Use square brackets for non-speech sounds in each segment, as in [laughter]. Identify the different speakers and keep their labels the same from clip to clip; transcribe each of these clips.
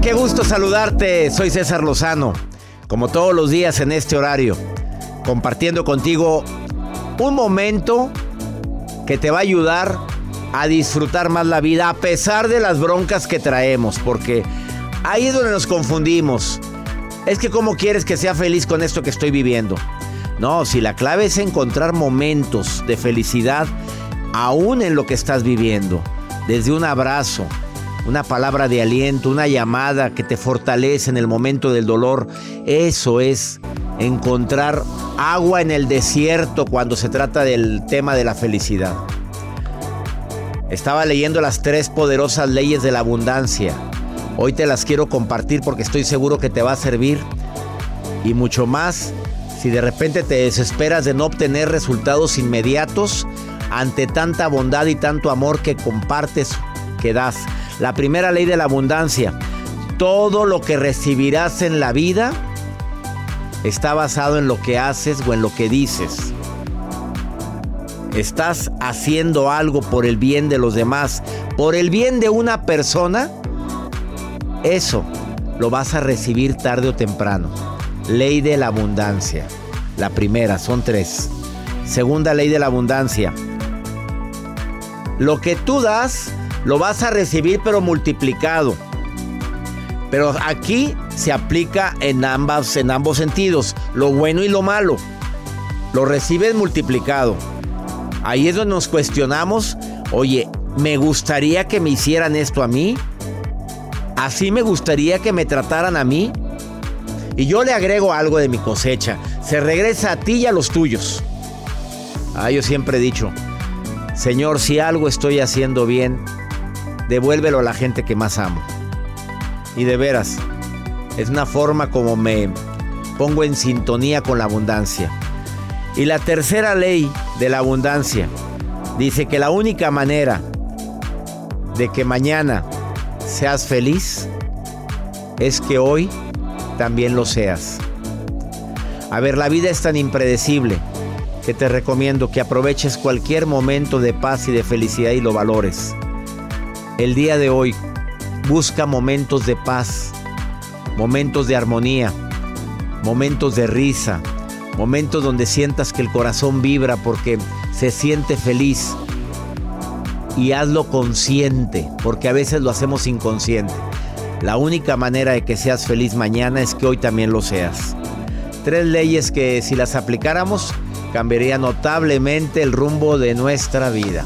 Speaker 1: Qué gusto saludarte. Soy César Lozano, como todos los días en este horario, compartiendo contigo un momento que te va a ayudar a disfrutar más la vida a pesar de las broncas que traemos, porque ahí es donde nos confundimos. Es que cómo quieres que sea feliz con esto que estoy viviendo. No, si la clave es encontrar momentos de felicidad aún en lo que estás viviendo, desde un abrazo, una palabra de aliento, una llamada que te fortalece en el momento del dolor. Eso es encontrar agua en el desierto cuando se trata del tema de la felicidad. Estaba leyendo las tres poderosas leyes de la abundancia. Hoy te las quiero compartir porque estoy seguro que te va a servir. Y mucho más si de repente te desesperas de no obtener resultados inmediatos ante tanta bondad y tanto amor que compartes, que das. La primera ley de la abundancia. Todo lo que recibirás en la vida está basado en lo que haces o en lo que dices. Estás haciendo algo por el bien de los demás, por el bien de una persona. Eso lo vas a recibir tarde o temprano. Ley de la abundancia. La primera, son tres. Segunda ley de la abundancia. Lo que tú das, lo vas a recibir pero multiplicado. Pero aquí se aplica en, ambas, en ambos sentidos, lo bueno y lo malo. Lo recibes multiplicado. Ahí es donde nos cuestionamos, oye, ¿me gustaría que me hicieran esto a mí? ¿Así me gustaría que me trataran a mí? Y yo le agrego algo de mi cosecha. Se regresa a ti y a los tuyos. Ah, yo siempre he dicho, Señor, si algo estoy haciendo bien, devuélvelo a la gente que más amo. Y de veras, es una forma como me pongo en sintonía con la abundancia. Y la tercera ley de la abundancia dice que la única manera de que mañana seas feliz es que hoy también lo seas. A ver, la vida es tan impredecible que te recomiendo que aproveches cualquier momento de paz y de felicidad y lo valores. El día de hoy busca momentos de paz, momentos de armonía, momentos de risa, momentos donde sientas que el corazón vibra porque se siente feliz. Y hazlo consciente, porque a veces lo hacemos inconsciente. La única manera de que seas feliz mañana es que hoy también lo seas. Tres leyes que si las aplicáramos cambiaría notablemente el rumbo de nuestra vida.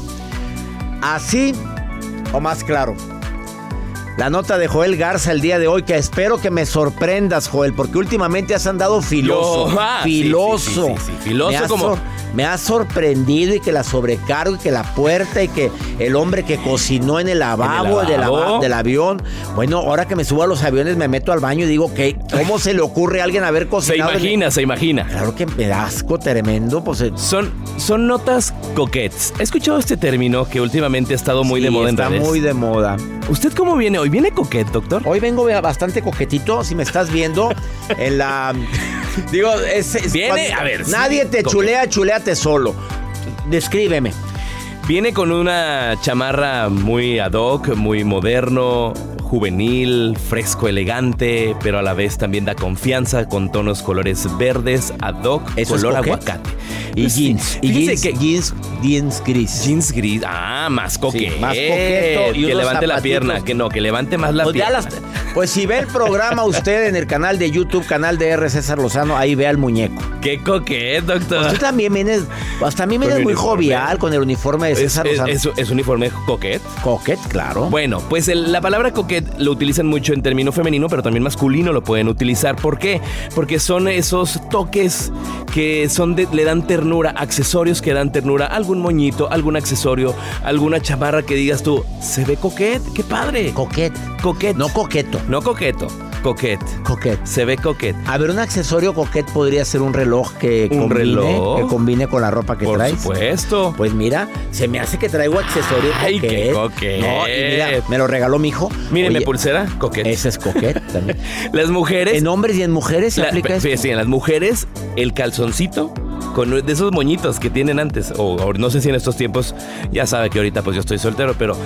Speaker 1: Así o más claro. La nota de Joel Garza el día de hoy, que espero que me sorprendas, Joel, porque últimamente has andado filoso.
Speaker 2: Yo- ah,
Speaker 1: filoso.
Speaker 2: sí, sí, sí, sí, filoso como-
Speaker 1: me ha sorprendido y que la sobrecargo y que la puerta y que el hombre que cocinó en el lavabo, ava- del avión. Bueno, ahora que me subo a los aviones me meto al baño y digo, ¿qué? ¿cómo se le ocurre a alguien haber
Speaker 2: Se
Speaker 1: cocinado? el-
Speaker 2: imagina, se imagina.
Speaker 1: Claro que me da asco tremendo, pues... eh,
Speaker 2: Son, son notas coquettes. ¿He escuchado este término que últimamente ha estado muy de moda en
Speaker 1: está
Speaker 2: redes?
Speaker 1: muy de moda.
Speaker 2: ¿Usted cómo viene hoy? ¿Viene coquette, doctor?
Speaker 1: Hoy vengo bastante coquetito, si me estás viendo, en la... Digo, es, es
Speaker 2: Viene,
Speaker 1: cuando
Speaker 2: a ver, sí,
Speaker 1: Nadie te chulea, chuleate solo. Descríbeme.
Speaker 2: Viene con una chamarra muy ad hoc, muy moderno, juvenil, fresco, elegante, pero a la vez también da confianza con tonos colores verdes, ad hoc,
Speaker 1: ¿Eso es
Speaker 2: color
Speaker 1: coquet?
Speaker 2: aguacate.
Speaker 1: Y
Speaker 2: Pues sí,
Speaker 1: jeans. Y jeans,
Speaker 2: que-
Speaker 1: jeans, jeans gris.
Speaker 2: Jeans gris. Ah, más coqueto.
Speaker 1: más coqueto y
Speaker 2: Que levante la pierna. Que no, que levante más la
Speaker 1: Pues,
Speaker 2: pierna.
Speaker 1: las- pues si ve el programa [laughs] usted en el canal de YouTube, canal de R. César Lozano, ahí vea el muñeco.
Speaker 2: Qué coquet, doctor.
Speaker 1: Pues tú también vienes, hasta a mí vienes muy jovial con el uniforme de
Speaker 2: ¿Es,
Speaker 1: César
Speaker 2: es,
Speaker 1: Lozano.
Speaker 2: es- es uniforme coquet?
Speaker 1: Coquet, claro.
Speaker 2: Bueno, pues el- la palabra coquet lo utilizan mucho en término femenino, pero también masculino lo pueden utilizar. ¿Por qué? Porque son esos toques que son de- le dan ternura, accesorios que dan ternura, algún moñito, algún accesorio, alguna chamarra que digas tú, se ve coquet, qué padre.
Speaker 1: Coquet.
Speaker 2: Coquet.
Speaker 1: No coqueto.
Speaker 2: No coqueto, coquet.
Speaker 1: Coquet.
Speaker 2: Se ve coquet.
Speaker 1: A ver, un accesorio coquet podría ser un reloj que
Speaker 2: ¿Un
Speaker 1: combine,
Speaker 2: reloj?
Speaker 1: que combine con la ropa que
Speaker 2: Por
Speaker 1: traes.
Speaker 2: supuesto.
Speaker 1: Pues mira, se me hace que traigo accesorio
Speaker 2: Ay,
Speaker 1: coquet.
Speaker 2: qué coquet.
Speaker 1: No, y mira, me lo regaló mi hijo. Oye,
Speaker 2: pulsera, coquet.
Speaker 1: Ese es coquet también. [laughs]
Speaker 2: Las mujeres.
Speaker 1: En hombres y en mujeres se
Speaker 2: La-
Speaker 1: aplica esto.
Speaker 2: fíjese, en las mujeres, el calzoncito con de esos moñitos que tienen antes, o, o no sé si en estos tiempos, ya sabe que ahorita pues yo estoy soltero, pero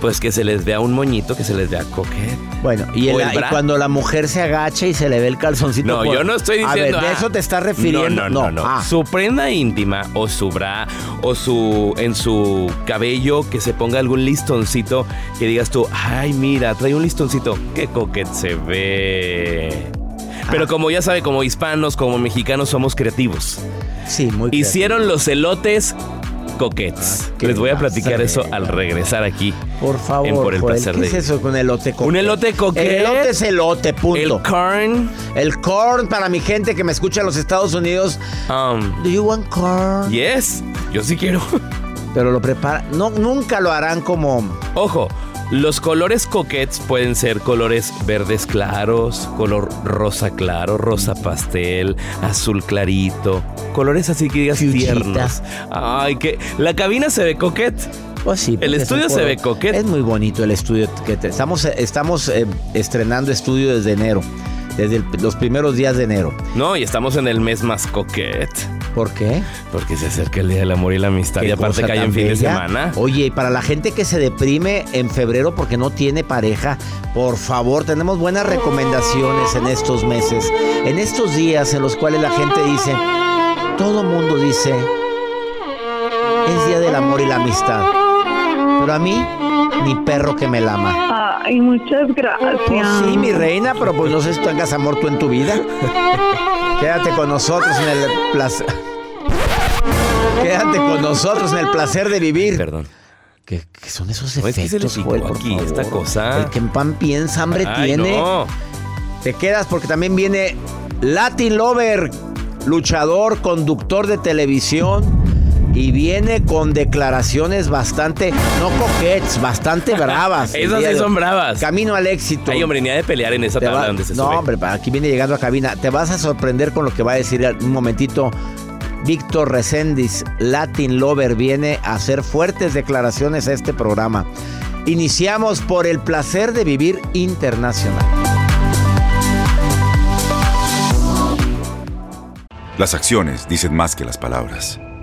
Speaker 2: pues que se les vea un moñito, que se les vea coquet.
Speaker 1: Bueno, y, el-
Speaker 2: el
Speaker 1: y cuando la mujer se agacha y se le ve el calzoncito.
Speaker 2: No,
Speaker 1: por-
Speaker 2: yo no estoy
Speaker 1: A
Speaker 2: diciendo.
Speaker 1: ver, ¿de
Speaker 2: ah,
Speaker 1: eso te estás refiriendo?
Speaker 2: No, no, no. no.
Speaker 1: Ah,
Speaker 2: Su prenda íntima o su bra o su en su cabello que se ponga algún listoncito que digas tú, ay, mira, trae un listoncito. Qué coquet se ve.
Speaker 1: Ah.
Speaker 2: Pero como ya sabe, como hispanos, como mexicanos somos creativos.
Speaker 1: sí, muy creativo.
Speaker 2: Hicieron los elotes coquets.
Speaker 1: Ah,
Speaker 2: Les voy a platicar eso al regresar aquí.
Speaker 1: Por favor,
Speaker 2: en Por el
Speaker 1: Joel,
Speaker 2: placer
Speaker 1: ¿qué
Speaker 2: de
Speaker 1: es eso con elote coquet?
Speaker 2: Un elote coquet.
Speaker 1: El elote es elote, punto.
Speaker 2: El corn.
Speaker 1: El corn para mi gente que me escucha en los Estados Unidos.
Speaker 2: Um,
Speaker 1: Do you want corn?
Speaker 2: yes, yo sí quiero.
Speaker 1: Pero lo prepara. No, nunca lo harán como.
Speaker 2: Ojo, los colores coquets pueden ser colores verdes claros, color rosa claro, rosa pastel, azul clarito, colores así que digas
Speaker 1: Fuchsita.
Speaker 2: tiernos. Ay, que la cabina se ve coquet.
Speaker 1: Pues sí.
Speaker 2: El
Speaker 1: es
Speaker 2: estudio se ve coquet.
Speaker 1: Es muy bonito el estudio que te- estamos estamos eh, estrenando estudio desde enero, desde el- los primeros días de enero.
Speaker 2: No, y estamos en el mes más coquet.
Speaker 1: ¿Por qué?
Speaker 2: Porque se acerca el Día del Amor y la Amistad. Y aparte cae en fin de semana.
Speaker 1: Oye, y para la gente que se deprime en febrero porque no tiene pareja, por favor, tenemos buenas recomendaciones en estos meses, en estos días en los cuales la gente dice, todo mundo dice, es día del amor y la amistad. Pero a mí, ni perro que me lama.
Speaker 3: Ay, muchas gracias.
Speaker 1: Pues sí, mi reina, pero pues no sé si tengas amor tú en tu vida. [laughs] Quédate con nosotros en el placer. Quédate con nosotros en el placer de vivir.
Speaker 2: Perdón.
Speaker 1: ¿Qué, qué son esos
Speaker 2: No, es que se le
Speaker 1: efectos,
Speaker 2: picó
Speaker 1: Joel, por
Speaker 2: aquí
Speaker 1: favor?
Speaker 2: esta cosa.
Speaker 1: El que en pan piensa, hambre
Speaker 2: Ay,
Speaker 1: tiene.
Speaker 2: no.
Speaker 1: Te quedas porque también viene Latin Lover, luchador, conductor de televisión. Y viene con declaraciones bastante, no coquettes, bastante bravas.
Speaker 2: Esas sí son bravas.
Speaker 1: Camino al éxito.
Speaker 2: Ay, hombre, ni ha de pelear en esa tabla
Speaker 1: va-
Speaker 2: donde se
Speaker 1: no,
Speaker 2: sube.
Speaker 1: hombre, aquí viene llegando a cabina. Te vas a sorprender con lo que va a decir un momentito. Víctor Reséndiz, Latin Lover, viene a hacer fuertes declaraciones a este programa. Iniciamos por el placer de vivir internacional.
Speaker 4: Las acciones dicen más que las palabras.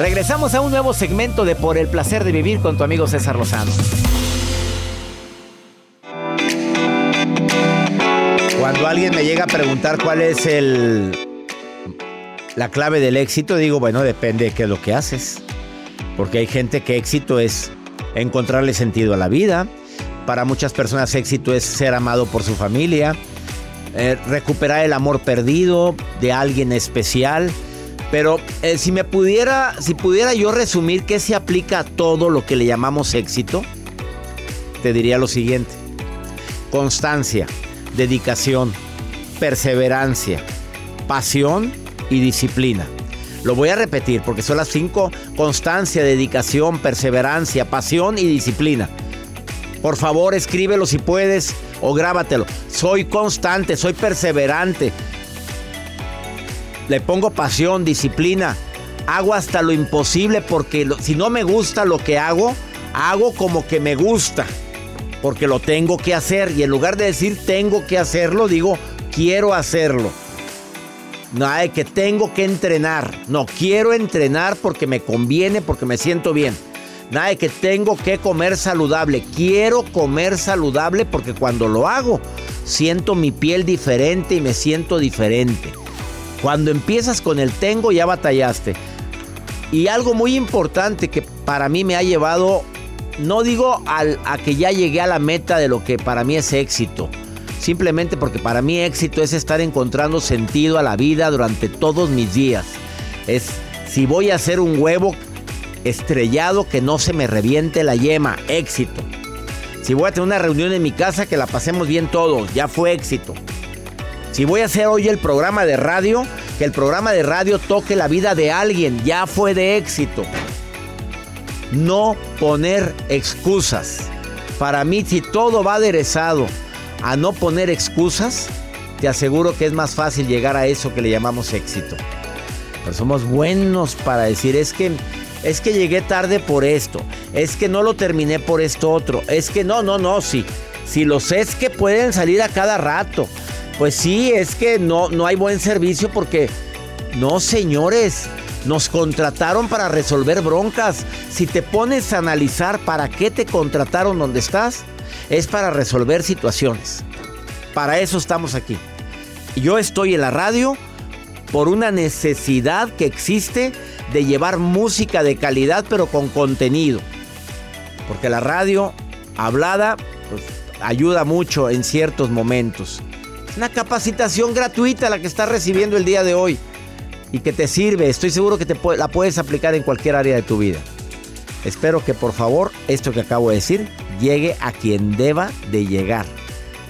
Speaker 1: Regresamos a un nuevo segmento de Por el placer de vivir con tu amigo César Lozano. Cuando alguien me llega a preguntar cuál es el la clave del éxito, digo, bueno, depende de qué es lo que haces. Porque hay gente que éxito es encontrarle sentido a la vida. Para muchas personas éxito es ser amado por su familia, eh, recuperar el amor perdido de alguien especial. Pero eh, si me pudiera, si pudiera yo resumir qué se aplica a todo lo que le llamamos éxito, te diría lo siguiente: constancia, dedicación, perseverancia, pasión y disciplina. Lo voy a repetir porque son las cinco: constancia, dedicación, perseverancia, pasión y disciplina. Por favor, escríbelo si puedes o grábatelo. Soy constante, soy perseverante. Le pongo pasión, disciplina. Hago hasta lo imposible porque si no me gusta lo que hago, hago como que me gusta. Porque lo tengo que hacer. Y en lugar de decir tengo que hacerlo, digo quiero hacerlo. No hay que tengo que entrenar. No, quiero entrenar porque me conviene, porque me siento bien. Nada de que tengo que comer saludable. Quiero comer saludable porque cuando lo hago, siento mi piel diferente y me siento diferente. Cuando empiezas con el tengo, ya batallaste. Y algo muy importante que para mí me ha llevado, no digo al- a que ya llegué a la meta de lo que para mí es éxito. Simplemente porque para mí éxito es estar encontrando sentido a la vida durante todos mis días. Es si voy a hacer un huevo estrellado que no se me reviente la yema, éxito. Si voy a tener una reunión en mi casa que la pasemos bien todos, ya fue éxito. Si voy a hacer hoy el programa de radio, que el programa de radio toque la vida de alguien, ya fue de éxito. No poner excusas. Para mí, si todo va aderezado a no poner excusas, te aseguro que es más fácil llegar a eso que le llamamos éxito. Pero somos buenos para decir, es que, es que llegué tarde por esto, es que no lo terminé por esto otro, es que no, no, no, sí. Si los es que pueden salir a cada rato. Pues sí, es que no, no hay buen servicio porque, no señores, nos contrataron para resolver broncas. Si te pones a analizar para qué te contrataron donde estás, es para resolver situaciones. Para eso estamos aquí. Yo estoy en la radio por una necesidad que existe de llevar música de calidad pero con contenido. Porque la radio hablada pues, ayuda mucho en ciertos momentos. Una capacitación gratuita la que estás recibiendo el día de hoy y que te sirve. Estoy seguro que la puedes aplicar en cualquier área de tu vida. Espero que por favor esto que acabo de decir llegue a quien deba de llegar.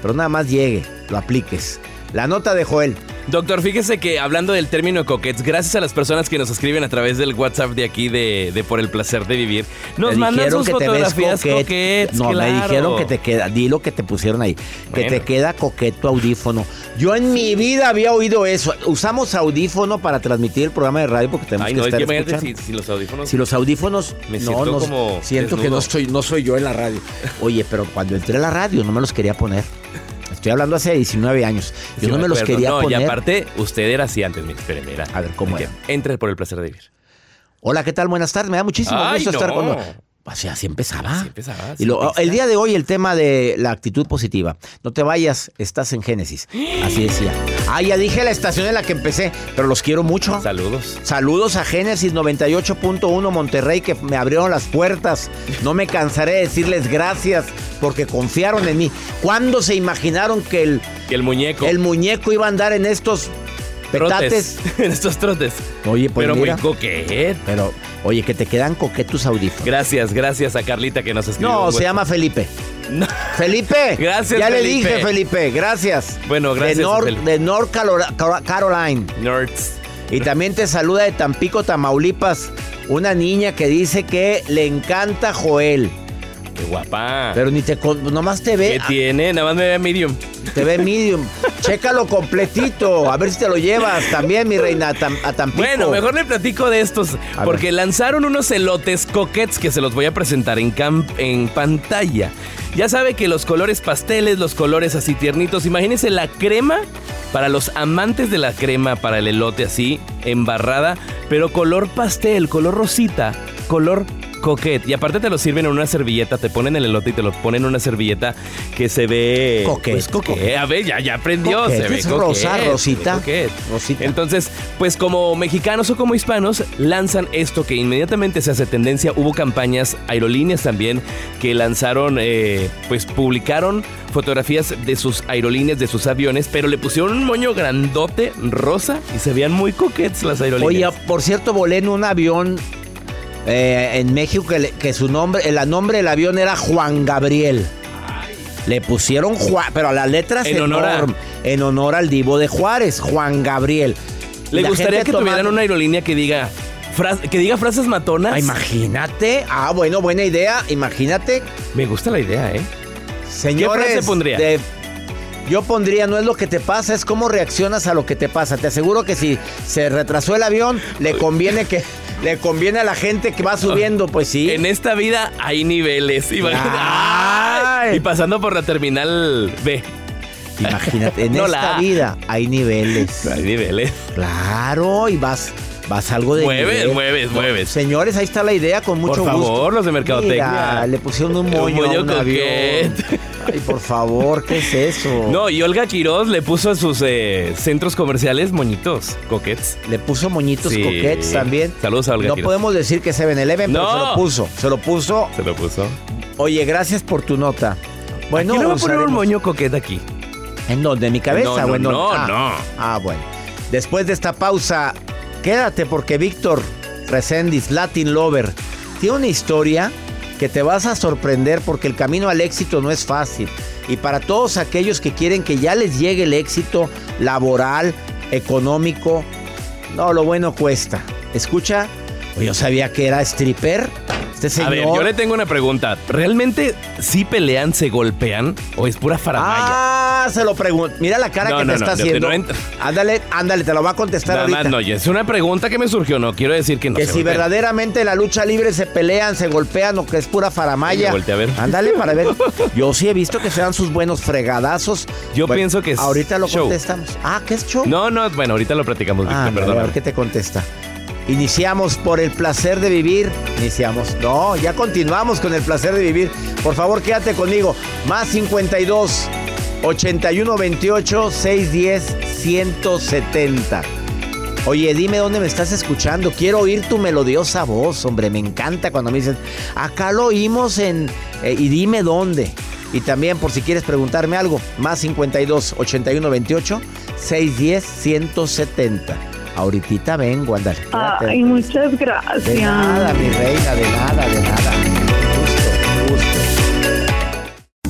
Speaker 1: Pero nada más llegue, lo apliques. La nota de Joel.
Speaker 2: Doctor, fíjese que hablando del término coquets, gracias a las personas que nos escriben a través del WhatsApp de aquí de, de Por el Placer de Vivir, nos
Speaker 1: Me
Speaker 2: mandan sus
Speaker 1: que
Speaker 2: fotografías
Speaker 1: coquet.
Speaker 2: coquets.
Speaker 1: No, me
Speaker 2: claro.
Speaker 1: dijeron que te queda, di lo que te pusieron ahí, que
Speaker 2: Bueno.
Speaker 1: te queda coqueto audífono. Yo en mi vida había oído eso. Usamos audífono para transmitir el programa de radio porque tenemos
Speaker 2: Ay,
Speaker 1: que
Speaker 2: es
Speaker 1: estar
Speaker 2: que
Speaker 1: escuchando.
Speaker 2: si, si los audífonos...
Speaker 1: Si los audífonos
Speaker 2: Me siento
Speaker 1: no,
Speaker 2: como
Speaker 1: siento que no estoy, no soy yo en la radio. [laughs] Oye, pero cuando entré a la radio no me los quería poner. Estoy hablando hace 19 años. Yo
Speaker 2: Sí,
Speaker 1: no me los quería
Speaker 2: no,
Speaker 1: poner.
Speaker 2: Y aparte, usted era así antes, mire, espéreme, era.
Speaker 1: A ver, ¿cómo era?
Speaker 2: Entre por el placer de vivir.
Speaker 1: Hola, ¿qué tal? Buenas tardes. Me da muchísimo
Speaker 2: Ay,
Speaker 1: gusto estar
Speaker 2: no.
Speaker 1: Con Así, así empezaba.
Speaker 2: Así empezaba,
Speaker 1: Y lo- el día de hoy el tema de la actitud positiva. No te vayas, estás en Génesis. Así decía. [gasps] Ah, ya dije la estación en la que empecé, pero los quiero mucho.
Speaker 2: Saludos.
Speaker 1: Saludos a Génesis 98.1 Monterrey que me abrieron las puertas. No me cansaré de decirles gracias porque confiaron en mí. ¿Cuándo se imaginaron que el,
Speaker 2: Que el muñeco.
Speaker 1: el muñeco iba a andar en estos petates?
Speaker 2: trotes. [laughs] en estos trotes.
Speaker 1: Oye, pues
Speaker 2: Pero
Speaker 1: mira.
Speaker 2: muy coquet.
Speaker 1: Pero, oye, que te quedan coquetos audífonos.
Speaker 2: Gracias, gracias a Carlita que nos escribió.
Speaker 1: No, se llama Felipe.
Speaker 2: No.
Speaker 1: Felipe. [laughs]
Speaker 2: Gracias,
Speaker 1: Ya le dije, Felipe. Gracias.
Speaker 2: Bueno, gracias,
Speaker 1: De North,
Speaker 2: Felipe.
Speaker 1: de North Carol- Car- Caroline.
Speaker 2: Nerds.
Speaker 1: Y también te saluda de Tampico, Tamaulipas, una niña que dice que le encanta Joel.
Speaker 2: Qué guapa.
Speaker 1: Pero ni te con- nomás te ve.
Speaker 2: ¿Qué tiene? Nada más me ve medium.
Speaker 1: Te ve medium. [laughs] Chécalo completito. A ver si te lo llevas también, mi reina, a, Tam- a Tampico.
Speaker 2: Bueno, mejor le platico de estos. Porque lanzaron unos elotes coquets que se los voy a presentar en, cam- en pantalla. Ya sabe que los colores pasteles, los colores así tiernitos. Imagínense la crema para los amantes de la crema, para el elote así, embarrada, pero color pastel, color rosita, color coquet. Y aparte te lo sirven en una servilleta, te ponen el elote y te lo ponen en una servilleta que se ve...
Speaker 1: Coquet,
Speaker 2: pues, coquet. A ver, ya, ya aprendió.
Speaker 1: Coquet,
Speaker 2: se ve
Speaker 1: es rosa,
Speaker 2: coquet,
Speaker 1: rosita.
Speaker 2: coquet. Entonces, pues como mexicanos o como hispanos, lanzan esto que inmediatamente se hace tendencia. Hubo campañas, aerolíneas también, que lanzaron, eh, pues publicaron fotografías de sus aerolíneas, de sus aviones, pero le pusieron un moño grandote, rosa, y se veían muy coquettes las
Speaker 1: Oye,
Speaker 2: aerolíneas.
Speaker 1: por cierto, volé en un avión eh, en México que, le- que su nombre, el nombre del avión era Juan Gabriel. Le pusieron Juan, pero a las letras
Speaker 2: En honor a-
Speaker 1: en honor al divo de Juárez, Juan Gabriel.
Speaker 2: ¿Le
Speaker 1: La
Speaker 2: gustaría que tuvieran una aerolínea que diga, que diga frases matonas?
Speaker 1: Ah, imagínate. Ah, bueno, buena idea. Imagínate.
Speaker 2: Me gusta la idea, ¿eh?
Speaker 1: Señores,
Speaker 2: ¿Qué frase pondría?
Speaker 1: de- yo pondría, no es lo que te pasa, es cómo reaccionas a lo que te pasa. Te aseguro que si se retrasó el avión, le conviene que le conviene a la gente que va subiendo, pues sí.
Speaker 2: En esta vida hay niveles. Imagínate. ¡Ay! [laughs] Y pasando por la terminal B.
Speaker 1: Imagínate, en [laughs]
Speaker 2: No
Speaker 1: esta
Speaker 2: la-
Speaker 1: vida hay niveles. [laughs]
Speaker 2: Hay niveles.
Speaker 1: Claro, y vas vas algo de
Speaker 2: Mueves,
Speaker 1: nivel.
Speaker 2: mueves, mueves.
Speaker 1: Señores, ahí está la idea con mucho
Speaker 2: Por
Speaker 1: gusto.
Speaker 2: favor, los de mercadotecnia.
Speaker 1: Mira, le pusieron un moño a un avión. Ay, por favor, ¿qué es eso?
Speaker 2: No, y Olga Quiroz le puso a sus eh, centros comerciales moñitos, coquets.
Speaker 1: Le puso moñitos
Speaker 2: Sí.
Speaker 1: coquets también.
Speaker 2: Saludos a Olga
Speaker 1: No
Speaker 2: Quiroz.
Speaker 1: podemos decir que 7-Eleven, pero
Speaker 2: No.
Speaker 1: se lo puso. Se lo puso.
Speaker 2: Se lo puso.
Speaker 1: Oye, gracias por tu nota. Bueno,
Speaker 2: ¿Quién le va a poner un moño coquet aquí?
Speaker 1: ¿En dónde? ¿En mi cabeza?
Speaker 2: No, no,
Speaker 1: o en dónde?
Speaker 2: no,
Speaker 1: ah,
Speaker 2: no.
Speaker 1: Ah, bueno. Después de esta pausa, quédate porque Víctor Resendiz, Latin Lover, tiene una historia que te vas a sorprender porque el camino al éxito no es fácil. Y para todos aquellos que quieren que ya les llegue el éxito laboral, económico, no, lo bueno cuesta. Escucha, pues yo sabía que era stripper. Este señor.
Speaker 2: A ver, yo le tengo una pregunta. ¿Realmente sí pelean, se golpean o es pura faramaya?
Speaker 1: Ah, se lo pregunto. Mira la cara
Speaker 2: No,
Speaker 1: que
Speaker 2: no,
Speaker 1: te
Speaker 2: no,
Speaker 1: está
Speaker 2: no,
Speaker 1: haciendo.
Speaker 2: no
Speaker 1: ándale, ándale, te lo va a contestar
Speaker 2: Nada
Speaker 1: ahorita.
Speaker 2: más, no, es una pregunta que me surgió, no quiero decir que no
Speaker 1: que
Speaker 2: se
Speaker 1: si verdaderamente en la lucha libre se pelean, se golpean o que es pura faramaya.
Speaker 2: Me volteé a ver.
Speaker 1: Ándale para ver. [laughs] Yo sí he visto que se dan sus buenos fregadazos.
Speaker 2: Yo pienso que es
Speaker 1: Ahorita lo
Speaker 2: show.
Speaker 1: contestamos. Ah, ¿qué es show?
Speaker 2: No, no, bueno, ahorita lo platicamos, Víctor,
Speaker 1: Ah, ándale, a ver qué te contesta. Iniciamos por el placer de vivir. Iniciamos. No, ya continuamos con el placer de vivir. Por favor, quédate conmigo. Más 52 81 28 610 170. Oye, dime dónde me estás escuchando. Quiero oír tu melodiosa voz, hombre. Me encanta cuando me dices, acá lo oímos en. eh, y dime dónde. Y también, por si quieres preguntarme algo, más 52 81 28 610 170. Ahorita vengo, quédate.
Speaker 5: Ay, muchas gracias.
Speaker 1: De nada, mi reina, de nada, de nada.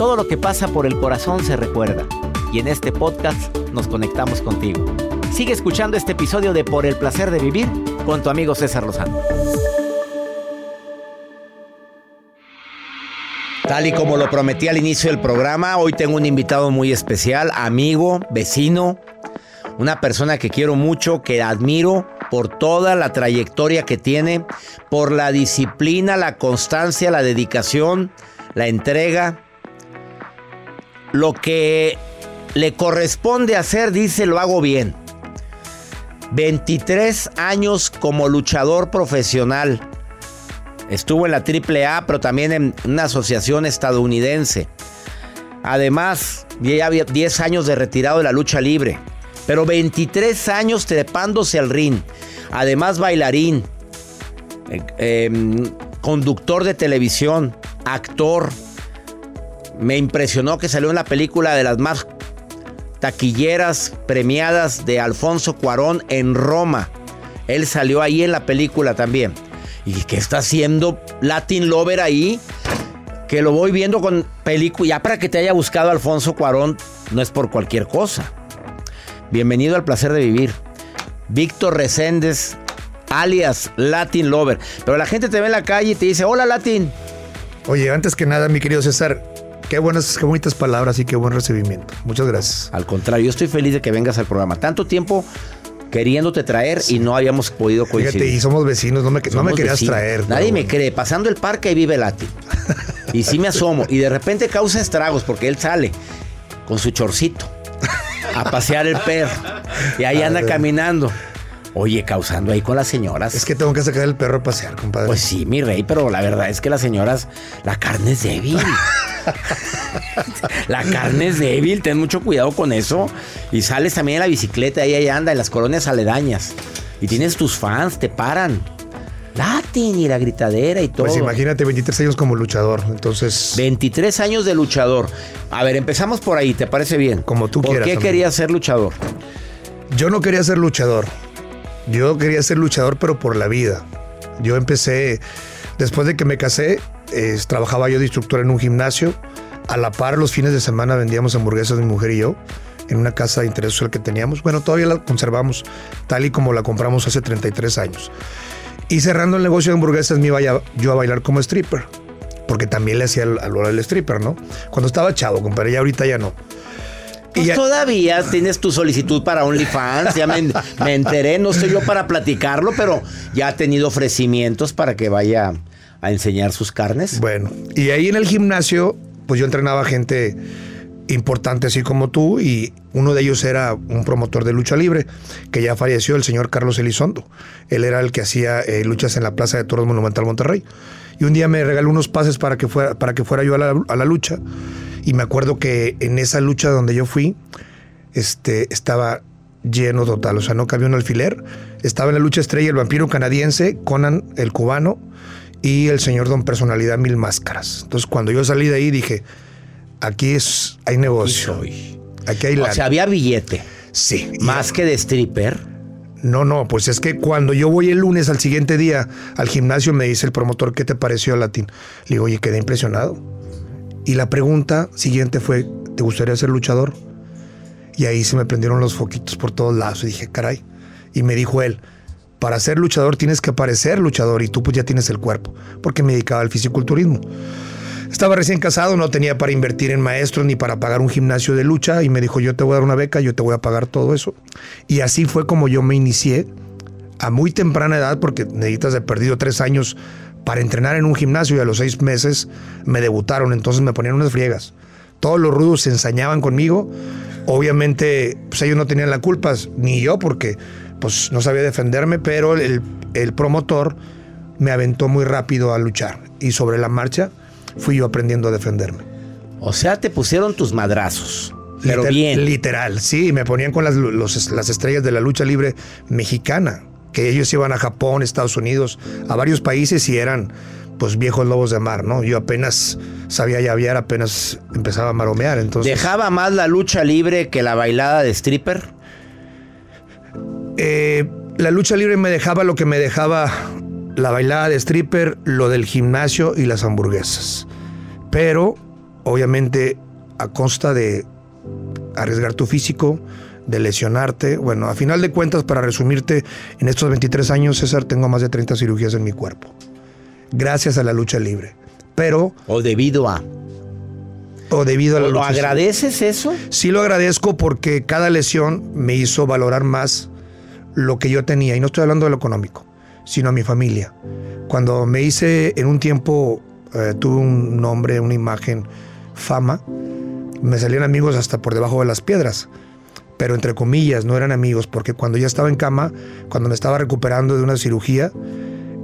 Speaker 1: Todo lo que pasa por el corazón se recuerda. Y en este podcast nos conectamos contigo. Sigue escuchando este episodio de Por el placer de vivir con tu amigo César Lozano. Tal y como lo prometí al inicio del programa, hoy tengo un invitado muy especial, amigo, vecino, una persona que quiero mucho, que admiro por toda la trayectoria que tiene, por la disciplina, la constancia, la dedicación, la entrega. Lo que le corresponde hacer, dice, lo hago bien. 23 años como luchador profesional. Estuvo en la AAA, pero también en una asociación estadounidense. Además, ya había 10 años de retirado de la lucha libre. Pero 23 años trepándose al ring. Además, bailarín, eh, eh, conductor de televisión, actor. Me impresionó que salió en la película de las más taquilleras premiadas de Alfonso Cuarón en Roma. Él salió ahí en la película también. ¿Y qué está haciendo Latin Lover ahí? Que lo voy viendo con película. Ya para que te haya buscado Alfonso Cuarón, no es por cualquier cosa. Bienvenido al placer de vivir. Víctor Reséndez, alias Latin Lover. Pero la gente te ve en la calle y te dice, hola Latin.
Speaker 5: Oye, antes que nada, mi querido César, qué buenas, qué bonitas palabras y qué buen recibimiento. Muchas gracias.
Speaker 1: Al contrario, yo estoy feliz de que vengas al programa. Tanto tiempo queriéndote traer y no habíamos podido coincidir.
Speaker 5: Fíjate, y somos vecinos, no me, no me querías
Speaker 1: vecinos.
Speaker 5: traer.
Speaker 1: Nadie me cree. Pasando el parque ahí vive Latin. [laughs] y sí me asomo. Y de repente causa estragos porque él sale con su chorcito a pasear el perro. Y ahí anda caminando. Oye, causando ahí con las señoras.
Speaker 5: Es que tengo que sacar el perro a pasear, compadre.
Speaker 1: Pues sí, mi rey, pero la verdad es que las señoras, la carne es débil. [laughs] la carne es débil, ten mucho cuidado con eso. Y sales también en la bicicleta, ahí, ahí anda, en las colonias aledañas. Y tienes tus fans, te paran. Latin y la gritadera y todo.
Speaker 5: Pues imagínate 23 años como luchador, entonces...
Speaker 1: 23 años de luchador. A ver, empezamos por ahí, ¿te parece bien?
Speaker 5: Como tú
Speaker 1: ¿Por
Speaker 5: quieras.
Speaker 1: qué
Speaker 5: amigo.
Speaker 1: querías ser luchador?
Speaker 5: Yo no quería ser luchador. Yo quería ser luchador, pero por la vida. Yo empecé, después de que me casé, eh, trabajaba yo de instructor en un gimnasio. A la par, los fines de semana vendíamos hamburguesas mi mujer y yo en una casa de interés social que teníamos. Bueno, todavía la conservamos tal y como la compramos hace 33 años. Y cerrando el negocio de hamburguesas me iba yo a bailar como stripper. Porque también le hacía al, al, al stripper, ¿no? Cuando estaba chavo, compadre, ya ahorita ya no.
Speaker 1: Pues todavía tienes tu solicitud para OnlyFans, ya me, me enteré, no estoy yo para platicarlo, pero ya ha tenido ofrecimientos para que vaya a enseñar sus carnes.
Speaker 5: Bueno, y ahí en el gimnasio, pues yo entrenaba gente importante así como tú y uno de ellos era un promotor de lucha libre que ya falleció, el señor Carlos Elizondo. Él era el que hacía eh, luchas en la Plaza de Toros Monumental Monterrey. Y un día me regaló unos pases para que fuera, para que fuera yo a la, a la lucha. Y me acuerdo que en esa lucha donde yo fui, este, estaba lleno total, o sea, no cabía un alfiler. Estaba en la lucha estrella el vampiro canadiense, Conan el cubano y el señor Don Personalidad Mil Máscaras. Entonces, cuando yo salí de ahí dije, aquí es, hay negocio. Aquí hay
Speaker 1: O
Speaker 5: lana.
Speaker 1: sea, había billete.
Speaker 5: Sí.
Speaker 1: Más que de stripper.
Speaker 5: No, no, pues es que cuando yo voy el lunes al siguiente día al gimnasio me dice el promotor, ¿qué te pareció Latín? Le digo, oye, quedé impresionado. Y la pregunta siguiente fue, ¿te gustaría ser luchador? Y ahí se me prendieron los foquitos por todos lados y dije, caray. Y me dijo él, para ser luchador tienes que parecer luchador y tú pues ya tienes el cuerpo, porque me dedicaba al fisiculturismo. Estaba recién casado, no tenía para invertir en maestros ni para pagar un gimnasio de lucha y me dijo, yo te voy a dar una beca, yo te voy a pagar todo eso. Y así fue como yo me inicié a muy temprana edad, porque necesitas de perdido tres años para entrenar en un gimnasio y a los seis meses me debutaron, entonces me ponían unas friegas. Todos los rudos se ensañaban conmigo. Obviamente, pues ellos no tenían la culpa, ni yo, porque pues no sabía defenderme, pero el, el promotor me aventó muy rápido a luchar. Y sobre la marcha fui yo aprendiendo a defenderme.
Speaker 1: O sea, te pusieron tus madrazos. Pero
Speaker 5: Liter-
Speaker 1: bien.
Speaker 5: Literal, sí, me ponían con las, los- las estrellas de la lucha libre mexicana, que ellos iban a Japón, Estados Unidos, a varios países y eran pues viejos lobos de mar, ¿no? Yo apenas sabía llavear, apenas empezaba a maromear, entonces...
Speaker 1: ¿Dejaba más la lucha libre que la bailada de stripper?
Speaker 5: Eh, la lucha libre me dejaba lo que me dejaba la bailada de stripper, lo del gimnasio y las hamburguesas. Pero, obviamente, a costa de arriesgar tu físico, de lesionarte. Bueno, a final de cuentas, para resumirte, en estos 23 años, César, tengo más de 30 cirugías en mi cuerpo. Gracias a la lucha libre. Pero...
Speaker 1: O debido a...
Speaker 5: O debido a la
Speaker 1: ¿Lo
Speaker 5: lucha
Speaker 1: agradeces eso?
Speaker 5: Sí lo agradezco porque cada lesión me hizo valorar más lo que yo tenía. Y no estoy hablando de lo económico, sino a mi familia. Cuando me hice en un tiempo, eh, tuve un nombre, una imagen, fama, me salían amigos hasta por debajo de las piedras. Pero entre comillas, no eran amigos, porque cuando ya estaba en cama, cuando me estaba recuperando de una cirugía,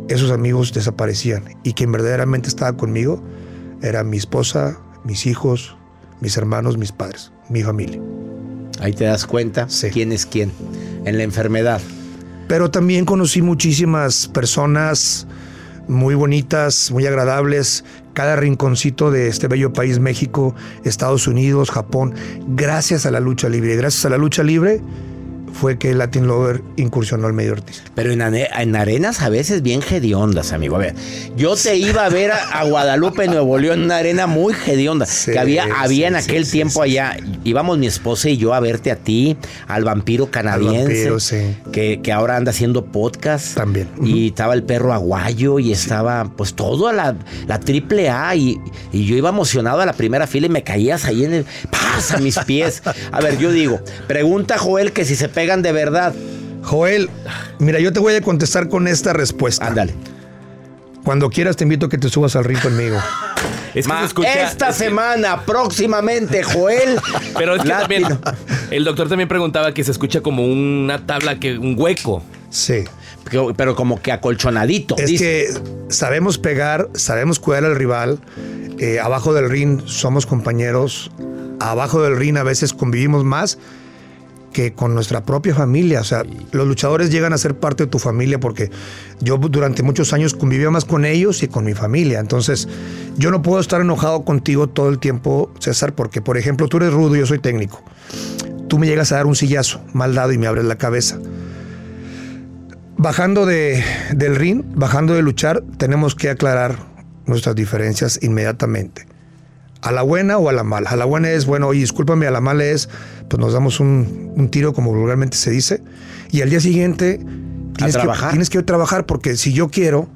Speaker 5: esos amigos desaparecían. Y quien verdaderamente estaba conmigo era mi esposa, mis hijos, mis hermanos, mis padres, mi familia.
Speaker 1: Ahí te das cuenta quién es quién en la enfermedad.
Speaker 5: Pero también conocí muchísimas personas muy bonitas, muy agradables, cada rinconcito de este bello país, México, Estados Unidos, Japón, gracias a la lucha libre. Gracias a la lucha libre fue que Latin Lover incursionó al medio artístico.
Speaker 1: Pero en, arenas a veces bien hediondas, amigo. A ver, yo te iba a ver a, a Guadalupe, Nuevo León, en una arena muy hedionda. que había, había en aquel
Speaker 5: sí,
Speaker 1: tiempo allá. Íbamos mi esposa y yo a verte a ti, al vampiro canadiense.
Speaker 5: vampiro, sí.
Speaker 1: que, que ahora anda haciendo podcast.
Speaker 5: También.
Speaker 1: Y estaba el perro aguayo y estaba pues todo la, la triple A. Y, y yo iba emocionado a la primera fila y me caías ahí en el. ¡Pasa mis pies! A ver, yo digo, pregunta Joel que si se pegan de verdad.
Speaker 5: Joel, mira, yo te voy a contestar con esta respuesta.
Speaker 1: Ándale.
Speaker 5: Cuando quieras te invito a que te subas al ring conmigo.
Speaker 2: Es que
Speaker 1: Ma-
Speaker 2: se escucha.
Speaker 1: esta
Speaker 2: es que-
Speaker 1: semana, próximamente, Joel.
Speaker 2: pero es que también. El doctor también preguntaba que se escucha como una tabla, que un hueco.
Speaker 5: Sí.
Speaker 1: Pero, pero como que acolchonadito.
Speaker 5: Es
Speaker 1: dice.
Speaker 5: que sabemos pegar, sabemos cuidar al rival. eh, abajo del ring somos compañeros. Abajo del ring a veces convivimos más que con nuestra propia familia. O sea, los luchadores llegan a ser parte de tu familia porque yo durante muchos años convivía más con ellos y con mi familia. Entonces, yo no puedo estar enojado contigo todo el tiempo, César, porque, por ejemplo, tú eres rudo y yo soy técnico. Tú me llegas a dar un sillazo mal dado y me abres la cabeza. Bajando de, del ring, bajando de luchar, tenemos que aclarar nuestras diferencias inmediatamente. A la buena o a la mala. A la buena es, bueno, oye, discúlpame, a la mala es, pues nos damos un, un tiro, como vulgarmente se dice, y al día siguiente tienes, que,
Speaker 1: trabajar.
Speaker 5: tienes que trabajar, porque si yo quiero,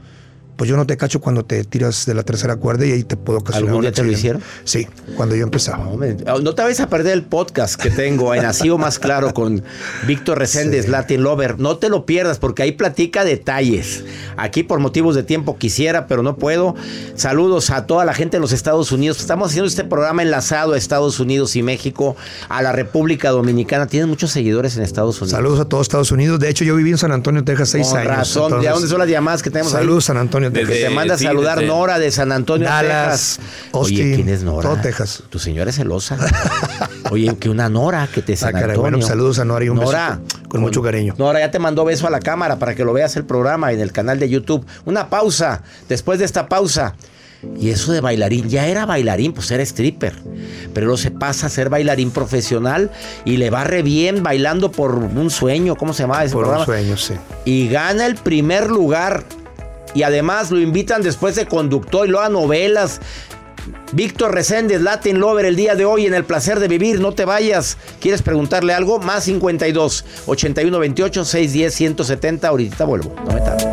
Speaker 5: pues yo no te cacho cuando te tiras de la tercera cuerda y ahí te puedo ocasionar
Speaker 1: ¿Algún día te lo
Speaker 5: accidente. Sí, cuando yo empezaba.
Speaker 1: Hombre, No te vayas a perder el podcast que tengo en Así o Más Claro con Víctor Reséndez, Latin Lover. No te lo pierdas porque ahí platica detalles. Aquí por motivos de tiempo quisiera, pero no puedo. Saludos a toda la gente de los Estados Unidos. Estamos haciendo este programa enlazado a Estados Unidos y México, a la República Dominicana. Tienen muchos seguidores en Estados Unidos.
Speaker 5: Saludos a todos Estados Unidos. De hecho, yo viví en San Antonio, Texas, seis
Speaker 1: Con
Speaker 5: años.
Speaker 1: razón. ¿De dónde son las llamadas que tenemos ahí?
Speaker 5: Saludos, San Antonio,
Speaker 1: Que
Speaker 5: Texas.
Speaker 1: te manda a
Speaker 2: sí,
Speaker 1: saludar
Speaker 2: desde
Speaker 1: Nora de San Antonio,
Speaker 5: Dallas,
Speaker 1: Texas.
Speaker 5: Austin,
Speaker 1: Oye, ¿quién es Nora?
Speaker 5: todo Texas.
Speaker 1: Tu señora es celosa. [laughs] Oye, que una Nora que te
Speaker 5: Ah,
Speaker 1: San
Speaker 5: caray,
Speaker 1: Antonio.
Speaker 5: bueno, saludos a Nora y un
Speaker 1: Nora,
Speaker 5: besito, con mucho cariño.
Speaker 1: Nora ya te mandó beso a la cámara para que lo veas el programa en el canal de YouTube. Una pausa. Después de esta pausa. Y eso de bailarín, ya era bailarín, pues era stripper. Pero luego se pasa a ser bailarín profesional y le va re bien bailando por un sueño. ¿Cómo se llama ese
Speaker 5: Por un
Speaker 1: programa?
Speaker 5: sueño, sí.
Speaker 1: y gana el primer lugar. Y además lo invitan después de conductor y lo a novelas. Víctor Reséndez, Latin Lover, el día de hoy en El Placer de Vivir. No te vayas. ¿Quieres preguntarle algo? Más 52 81 28 610 170. Ahorita vuelvo. No me tardo.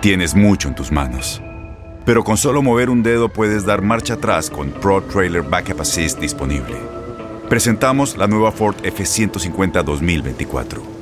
Speaker 4: Tienes mucho en tus manos. Pero con solo mover un dedo puedes dar marcha atrás con Pro Trailer Backup Assist disponible. Presentamos la nueva Ford F150 2024.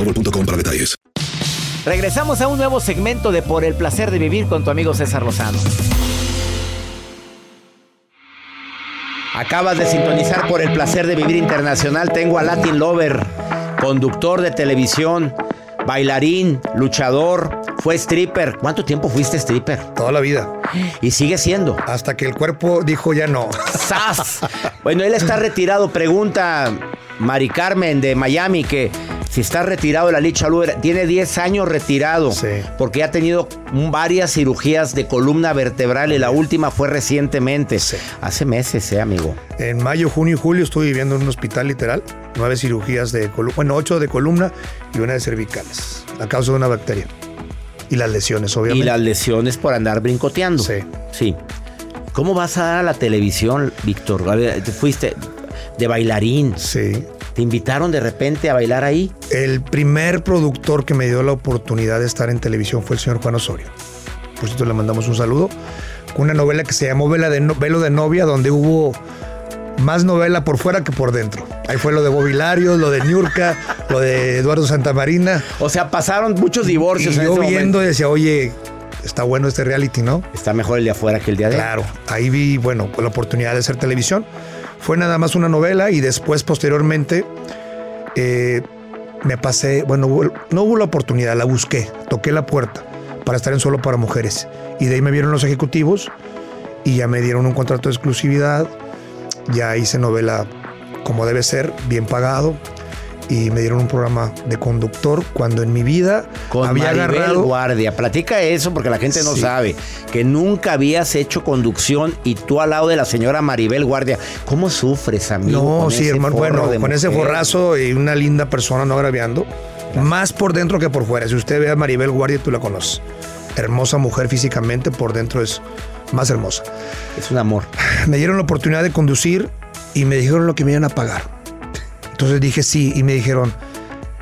Speaker 6: boostmobile.com para detalles.
Speaker 1: Regresamos a un nuevo segmento de Por el placer de vivir con tu amigo César Lozano. Acabas de sintonizar por el placer de vivir internacional. Tengo a Latin Lover, conductor de televisión, bailarín, luchador, fue stripper. ¿Cuánto tiempo fuiste stripper?
Speaker 5: Toda la vida.
Speaker 1: Y sigue siendo.
Speaker 5: Hasta que el cuerpo dijo ya no. [laughs]
Speaker 1: ¡Sas! Bueno, él está retirado. Pregunta Mari Carmen de Miami que si está retirado de la lucha libre. Tiene 10 años retirado. Porque ha tenido varias cirugías de columna vertebral y la última fue recientemente. Hace meses, ¿eh, amigo?
Speaker 5: En mayo, junio y julio estuve viviendo en un hospital literal. Nueve cirugías de columna, bueno, ocho de columna y una de cervicales. A causa de una bacteria. Y las lesiones, obviamente.
Speaker 1: Y las lesiones por andar brincoteando.
Speaker 5: Sí.
Speaker 1: Sí. ¿Cómo vas a dar a la televisión, Víctor? A ver, te Fuiste de bailarín.
Speaker 5: Sí.
Speaker 1: ¿Te invitaron de repente a bailar ahí?
Speaker 5: El primer productor que me dio la oportunidad de estar en televisión fue el señor Juan Osorio. Por cierto, le mandamos un saludo. con una novela que se llamó Vela de no- Velo de Novia, donde hubo más novela por fuera que por dentro. Ahí fue lo de Bobilario, lo de Niurka, lo de Eduardo Santamarina.
Speaker 1: O sea, pasaron muchos divorcios
Speaker 5: Y
Speaker 1: en
Speaker 5: yo
Speaker 1: ese
Speaker 5: viendo
Speaker 1: momento.
Speaker 5: decía, oye, está bueno este reality, ¿no?
Speaker 1: Está mejor el de afuera que el de adentro.
Speaker 5: Claro, ahí vi, bueno, la oportunidad de hacer televisión. Fue nada más una novela y después, posteriormente, eh, me pasé, bueno, no hubo la oportunidad, la busqué, toqué la puerta para estar en Solo para Mujeres. Y de ahí me vieron los ejecutivos y ya me dieron un contrato de exclusividad, ya hice novela como debe ser, bien pagado. Y me dieron un programa de conductor cuando en mi vida
Speaker 1: Con
Speaker 5: había
Speaker 1: Maribel
Speaker 5: agarrado.
Speaker 1: Guardia. Platica eso porque la gente no
Speaker 5: Sí.
Speaker 1: sabe. Que nunca habías hecho conducción y tú al lado de la señora Maribel Guardia. ¿Cómo sufres, amigo?
Speaker 5: No, sí, hermano. Bueno, con ese forrazo y una linda persona no agraviando. Más por dentro que por fuera. Si usted ve a Maribel Guardia, tú la conoces. Hermosa mujer físicamente, por dentro es más hermosa.
Speaker 1: Es un amor.
Speaker 5: Me dieron la oportunidad de conducir y me dijeron lo que me iban a pagar. Entonces dije sí y me dijeron,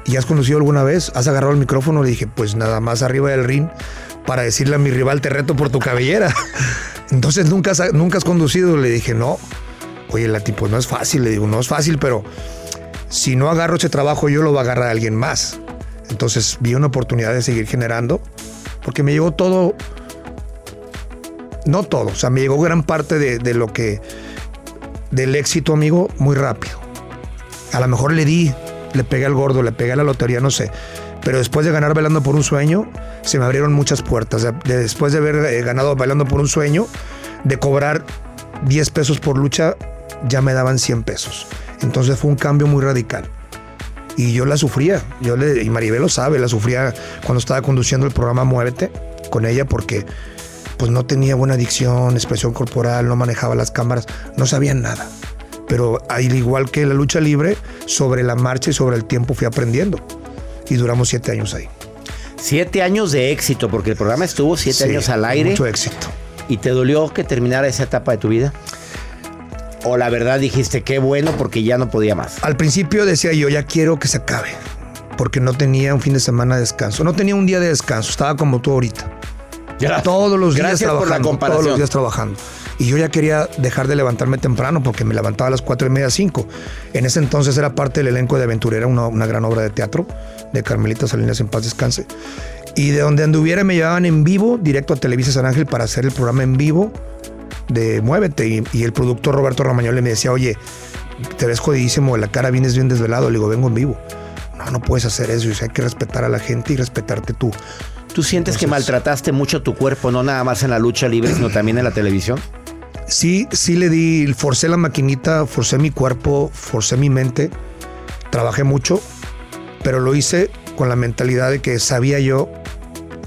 Speaker 5: ¿y has conducido alguna vez? ¿Has agarrado el micrófono? Le dije, pues nada más arriba del ring para decirle a mi rival, te reto por tu cabellera. [laughs] Entonces nunca has, nunca has conducido. Le dije, no. Oye, Lati, pues no es fácil. Le digo, no es fácil, pero si no agarro ese trabajo yo lo va a agarrar alguien más. Entonces vi una oportunidad de seguir generando porque me llegó todo, no todo, o sea, me llegó gran parte de lo que, del éxito, amigo, muy rápido. A lo mejor le di, le pegué al gordo, le pegué a la lotería, no sé. Pero después de ganar Bailando por un Sueño, se me abrieron muchas puertas. De- de- después de haber eh, ganado Bailando por un Sueño, de cobrar 10 pesos por lucha, ya me daban 100 pesos. Entonces fue un cambio muy radical. Y yo la sufría, yo le, y Maribel lo sabe, la sufría cuando estaba conduciendo el programa Muévete con ella porque pues no tenía buena dicción, expresión corporal, no manejaba las cámaras, no sabía nada. Pero al igual que la lucha libre, sobre la marcha y sobre el tiempo fui aprendiendo. Y duramos siete años ahí.
Speaker 1: Siete años de éxito, porque el programa estuvo siete
Speaker 5: Sí,
Speaker 1: años al aire.
Speaker 5: Mucho éxito.
Speaker 1: ¿Y te dolió que terminara esa etapa de tu vida? ¿O la verdad dijiste qué bueno porque ya no podía más?
Speaker 5: Al principio decía yo, ya quiero que se acabe, porque no tenía un fin de semana de descanso, no tenía un día de descanso, estaba como tú ahorita. Todos los días
Speaker 1: Gracias por la
Speaker 5: trabajando, todos los días trabajando. Y yo ya quería dejar de levantarme temprano porque me levantaba a las cuatro y media, cinco. En ese entonces era parte del elenco de Aventurera, una, una gran obra de teatro de Carmelita Salinas en paz descanse. Y de donde anduviera me llevaban en vivo directo a Televisa San Ángel para hacer el programa en vivo de Muévete. Y, y el productor Roberto Ramañole me decía, oye, te ves jodidísimo, la cara vienes bien desvelado. Le digo, vengo en vivo. No, no puedes hacer eso. Dice, hay que respetar a la gente y respetarte tú.
Speaker 1: ¿Tú sientes que maltrataste mucho tu cuerpo, no nada más en la lucha libre, sino también en la televisión?
Speaker 5: Sí, sí le di, forcé la maquinita, forcé mi cuerpo, forcé mi mente, trabajé mucho, pero lo hice con la mentalidad de que sabía yo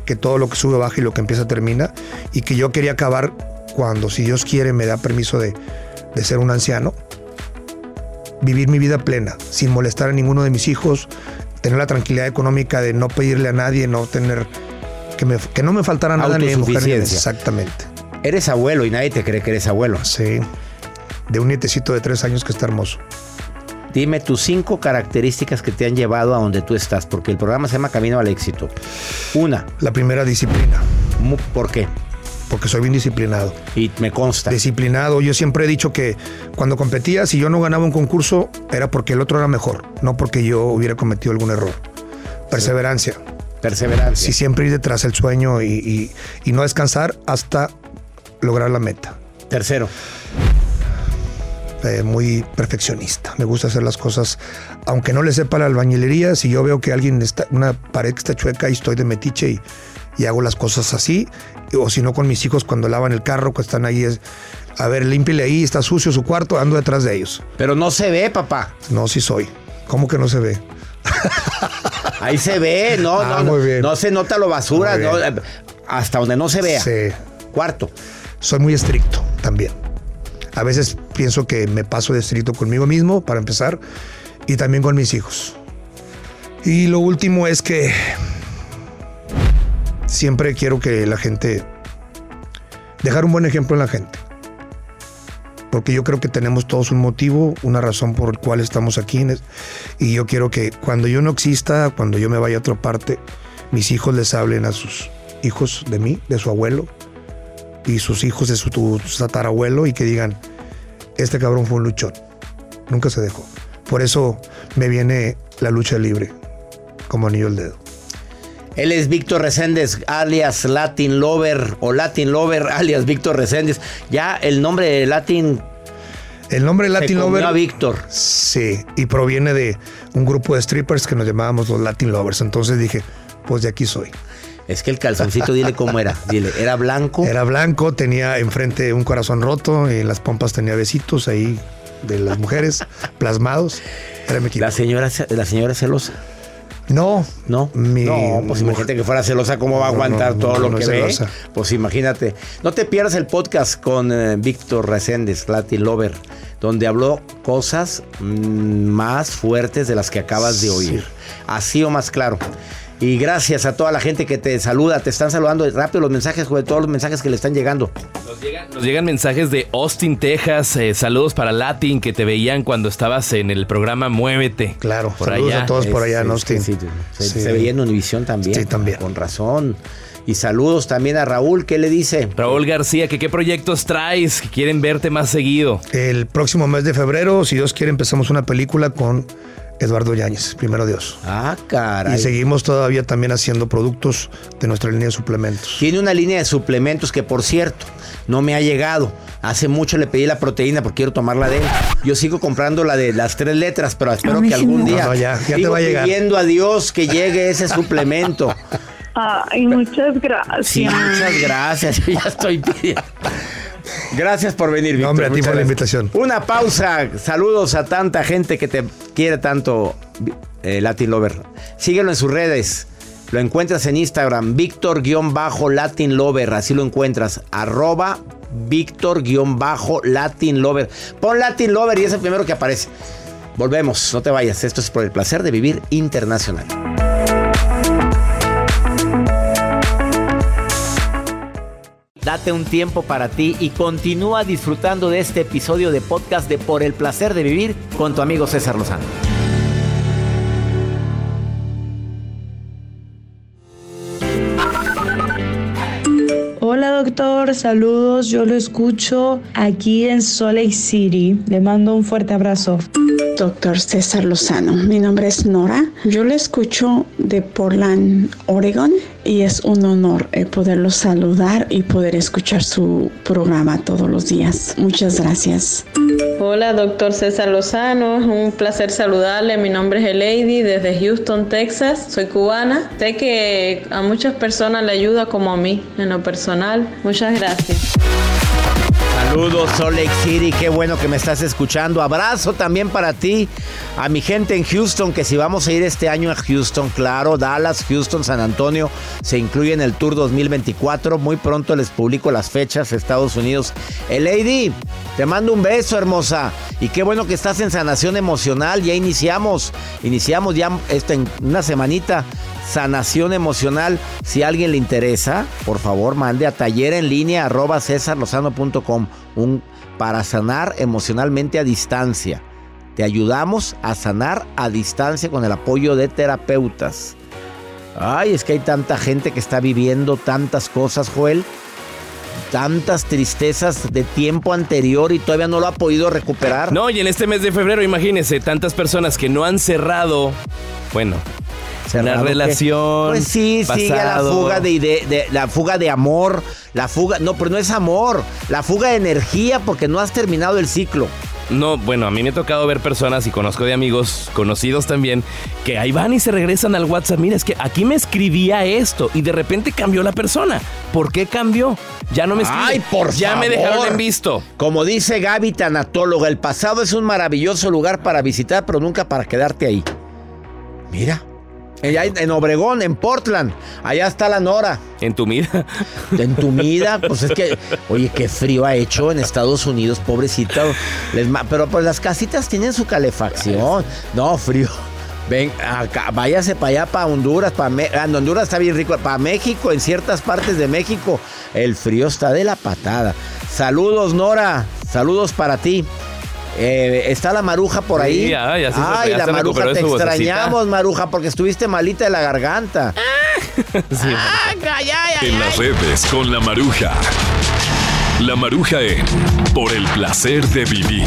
Speaker 5: que todo lo que sube baja y lo que empieza termina, y que yo quería acabar cuando, si Dios quiere, me da permiso de, de ser un anciano, vivir mi vida plena, sin molestar a ninguno de mis hijos, tener la tranquilidad económica de no pedirle a nadie, no tener, que, me- que no me faltara nada ni mujer. Exactamente.
Speaker 1: Eres abuelo y nadie te cree que eres abuelo.
Speaker 5: Sí. De un nietecito de tres años que está hermoso.
Speaker 1: Dime tus cinco características que te han llevado a donde tú estás, porque el programa se llama Camino al Éxito. Una.
Speaker 5: La primera disciplina.
Speaker 1: ¿Por qué?
Speaker 5: Porque soy bien disciplinado.
Speaker 1: Y me consta.
Speaker 5: Disciplinado. Yo siempre he dicho que cuando competía, si yo no ganaba un concurso, era porque el otro era mejor, no porque yo hubiera cometido algún error. Perseverancia.
Speaker 1: Perseverancia.
Speaker 5: Sí, siempre ir detrás del sueño y, y- y no descansar hasta lograr la meta.
Speaker 1: Tercero.
Speaker 5: Eh, muy perfeccionista. Me gusta hacer las cosas, aunque no le sepa la albañilería, si yo veo que alguien está, una pared que está chueca y estoy de metiche y, y hago las cosas así, o si no con mis hijos cuando lavan el carro, que están ahí, es, a ver, límpiale ahí, está sucio su cuarto, ando detrás de ellos.
Speaker 1: Pero no se ve, papá.
Speaker 5: No, sí soy. ¿Cómo que no se ve?
Speaker 1: Ahí se ve, no, [laughs]
Speaker 5: Ah,
Speaker 1: no,
Speaker 5: bien.
Speaker 1: no se nota lo basura, no, hasta donde no se vea.
Speaker 5: Sí.
Speaker 1: Cuarto.
Speaker 5: Soy muy estricto también. A veces pienso que me paso de estricto conmigo mismo, para empezar, y también con mis hijos. Y lo último es que siempre quiero que la gente, dejar un buen ejemplo en la gente. Porque yo creo que tenemos todos un motivo, una razón por el cual estamos aquí. Y yo quiero que cuando yo no exista, cuando yo me vaya a otra parte, mis hijos les hablen a sus hijos de mí, de su abuelo, y sus hijos de su tu tatarabuelo y que digan, este cabrón fue un luchón. Nunca se dejó. Por eso me viene la lucha libre como anillo al dedo.
Speaker 1: Él es Víctor Reséndez, alias Latin Lover, o Latin Lover, alias Víctor Reséndez. Ya el nombre de Latin.
Speaker 5: El nombre de Latin Lover.
Speaker 1: a Víctor.
Speaker 5: Sí, y proviene de un grupo de strippers que nos llamábamos los Latin Lovers. Entonces dije, pues de aquí soy.
Speaker 1: Es que el calzoncito, dile cómo era. Dile, era blanco.
Speaker 5: Era blanco, tenía enfrente un corazón roto y en las pompas tenía besitos ahí de las mujeres plasmados. Era mi equipo.
Speaker 1: La señora, la señora celosa.
Speaker 5: No,
Speaker 1: no,
Speaker 5: mi
Speaker 1: no, pues imagínate que fuera celosa, ¿cómo va a
Speaker 5: no,
Speaker 1: aguantar
Speaker 5: no,
Speaker 1: todo
Speaker 5: no,
Speaker 1: lo que ve? Pues imagínate. No te pierdas el podcast con eh, Víctor Reséndez, Latin Lover, donde habló cosas mm, más fuertes de las que acabas de oír. Así o más claro. Y gracias a toda la gente que te saluda, te están saludando rápido los mensajes, de todos los mensajes que le están llegando.
Speaker 2: Nos llegan mensajes de Austin, Texas. eh, saludos para Latin que te veían cuando estabas en el programa Muévete.
Speaker 5: Claro,
Speaker 2: por
Speaker 5: saludos
Speaker 2: allá.
Speaker 5: a todos por allá en
Speaker 1: Es-
Speaker 5: Austin.
Speaker 1: sí, se,
Speaker 5: Sí.
Speaker 1: se veía en Univisión también.
Speaker 5: Sí, también.
Speaker 1: Con razón. Y saludos también a Raúl, ¿qué le dice?
Speaker 2: Raúl García, que qué proyectos traes, que quieren verte más seguido.
Speaker 5: El próximo mes de febrero, si Dios quiere, empezamos una película con Eduardo Yáñez, primero Dios.
Speaker 1: Ah, caray.
Speaker 5: Y seguimos todavía también haciendo productos de nuestra línea de suplementos.
Speaker 1: Tiene una línea de suplementos que, por cierto, no me ha llegado. Hace mucho le pedí la proteína porque quiero tomarla de él. Yo sigo comprando la de las tres letras, pero espero que algún día
Speaker 5: No, no, ya, ya te va a llegar.
Speaker 1: pidiendo a Dios que llegue ese suplemento. [laughs]
Speaker 7: Ay, muchas gracias.
Speaker 1: Sí, muchas gracias. Yo [laughs] ya estoy pidiendo. Gracias por venir, Víctor.
Speaker 5: hombre, a ti por la invitación.
Speaker 1: Una pausa. Saludos a tanta gente que te quiere tanto, eh, Latin Lover. Síguelo en sus redes. Lo encuentras en Instagram, Víctor-Latin Lover. Así lo encuentras. Arroba Víctor-Latin Lover. Pon Latin Lover y es el primero que aparece. Volvemos, no te vayas. Esto es por el placer de vivir internacional. Date un tiempo para ti y continúa disfrutando de este episodio de podcast de Por el placer de vivir con tu amigo César Lozano.
Speaker 8: Hola doctor, saludos, yo lo escucho aquí en Salt Lake City. Le mando un fuerte abrazo.
Speaker 9: Doctor César Lozano, mi nombre es Nora. Yo le escucho de Portland, Oregon, y es un honor eh, poderlo saludar y poder escuchar su programa todos los días. Muchas gracias.
Speaker 10: Hola, doctor César Lozano. Un placer saludarle. Mi nombre es Elady desde Houston, Texas. Soy cubana. Sé que a muchas personas le ayuda como a mí en lo personal. Muchas gracias.
Speaker 1: Saludos Salt City, qué bueno que me estás escuchando. Abrazo también para ti, a mi gente en Houston, que si vamos a ir este año a Houston, claro, Dallas, Houston, San Antonio, se incluye en el Tour 2024. Muy pronto les publico las fechas, Estados Unidos. Lady, te mando un beso, hermosa. Y qué bueno que estás en sanación emocional. Ya iniciamos, iniciamos ya esto en una semanita. Sanación emocional. Si a alguien le interesa, por favor, mande a taller en línea arroba cesarlozano.com un, para sanar emocionalmente a distancia. Te ayudamos a sanar a distancia con el apoyo de terapeutas. Ay, es que hay tanta gente que está viviendo tantas cosas, Joel. Tantas tristezas de tiempo anterior y todavía no lo ha podido recuperar.
Speaker 2: No, y en este mes de febrero, imagínense, tantas personas que no han cerrado, bueno,
Speaker 1: Cerrado que-
Speaker 2: relación.
Speaker 1: Pues sí, sigue la fuga de, de- la fuga de amor, la fuga, no, pero no es amor, la fuga de energía porque no has terminado el ciclo.
Speaker 2: No, bueno, a mí me ha tocado ver personas y conozco de amigos, conocidos también, que ahí van y se regresan al WhatsApp. Mira, es que aquí me escribía esto y de repente cambió la persona. ¿Por qué cambió? Ya no me escribe.
Speaker 1: Ay, por
Speaker 2: Ya me dejaron en visto.
Speaker 1: Como dice Gaby, tanatóloga, el pasado es un maravilloso lugar para visitar, pero nunca para quedarte ahí. Mira. Allá en Obregón, en Portland. Allá está la Nora.
Speaker 2: En tu vida.
Speaker 1: En tu vida, pues es que, oye, qué frío ha hecho en Estados Unidos, pobrecita. Les pero pues las casitas tienen su calefacción. No, frío. Ven, acá, váyase para allá, para Honduras, para Honduras está bien rico, para México, en ciertas partes de México, el frío está de la patada. Saludos, Nora, saludos para ti. Eh, está la maruja por
Speaker 2: Sí,
Speaker 1: ahí.
Speaker 2: ya, ya se-
Speaker 1: Ay,
Speaker 2: ya
Speaker 1: la
Speaker 2: se
Speaker 1: maruja, te extrañamos, maruja, porque estuviste malita de la garganta. [laughs]
Speaker 6: En las redes con la maruja.
Speaker 11: La Maruja en Por el placer de vivir.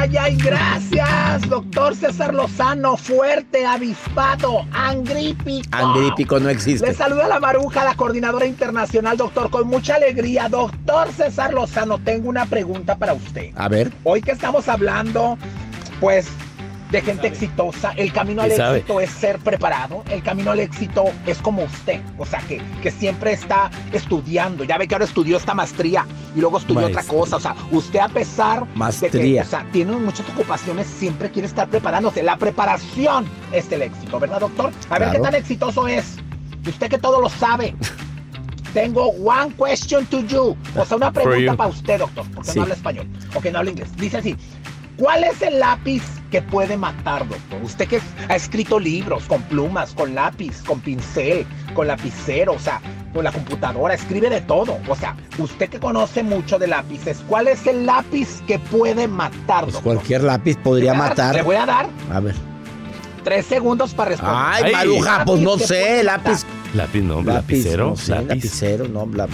Speaker 12: Ay, ay, gracias, doctor César Lozano, fuerte, avispado, angrípico.
Speaker 1: Angrípico no existe.
Speaker 12: Le saluda la Maruja, la coordinadora internacional, doctor, con mucha alegría. Doctor César Lozano, tengo una pregunta para usted.
Speaker 1: A ver.
Speaker 12: Hoy que estamos hablando, pues, de gente exitosa, el camino al éxito es ser preparado, el camino al éxito es como usted, o sea, que, que siempre está estudiando. Ya ve que ahora estudió esta maestría y luego estudió otra cosa, o sea, usted a pesar de que,
Speaker 1: Maestría.
Speaker 12: o sea, tiene muchas ocupaciones, siempre quiere estar preparándose. La preparación es el éxito, ¿verdad, doctor? A ver qué tan exitoso es. Usted que todo lo sabe. Tengo one question to you. O sea, una pregunta para usted, doctor, porque
Speaker 2: Sí.
Speaker 12: no habla español, o que no habla inglés. Dice así, ¿cuál es el lápiz que puede matar, doctor? Usted que ha escrito libros con plumas, con lápiz, con pincel, con lapicero, o sea, con la computadora, escribe de todo. O sea, usted que conoce mucho de lápices, ¿cuál es el lápiz que puede matar,
Speaker 1: Pues
Speaker 12: doctor?
Speaker 1: cualquier lápiz podría matar.
Speaker 12: Le voy a dar
Speaker 1: A ver.
Speaker 12: tres segundos para responder.
Speaker 1: Ay,
Speaker 2: Ay.
Speaker 1: Maruja, pues no sé, lápiz.
Speaker 2: Lápiz, no,
Speaker 1: Lápiz,
Speaker 2: lapicero.
Speaker 1: no sé,
Speaker 2: lápiz.
Speaker 1: lapicero, no, la-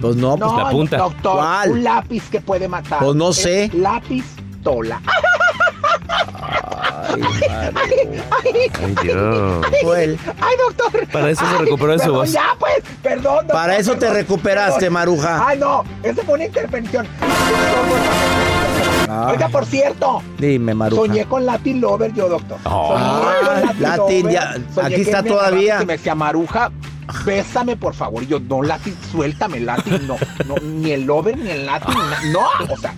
Speaker 1: pues no, pues,
Speaker 12: No,
Speaker 2: la punta.
Speaker 12: doctor,
Speaker 1: ¿Cuál?
Speaker 12: un lápiz que puede matar.
Speaker 1: Pues no sé.
Speaker 12: Lápiz tola.
Speaker 1: Ay,
Speaker 12: Ay, ay,
Speaker 2: Ay, Dios.
Speaker 1: Fue él.
Speaker 12: ay, doctor.
Speaker 2: Para eso se recuperó de su
Speaker 12: perdón,
Speaker 2: voz.
Speaker 12: Ya, pues, perdón. doctor,
Speaker 1: Para eso te recuperaste,
Speaker 12: perdón.
Speaker 1: Maruja.
Speaker 12: Ay, no, esa fue una intervención.
Speaker 1: Ah.
Speaker 12: Oiga, por cierto,
Speaker 1: Dime, Maruja.
Speaker 12: soñé con Latin Lover yo, doctor.
Speaker 2: Oh.
Speaker 12: Soñé con
Speaker 1: Ah, Latin,
Speaker 12: Lover.
Speaker 1: ya,
Speaker 12: Soñé
Speaker 1: aquí está todavía.
Speaker 12: y me decía, Maruja, bésame, por favor. Y yo, no, Latin, suéltame, Latin, no. no ni el Lover, ni el Latin, no. O sea,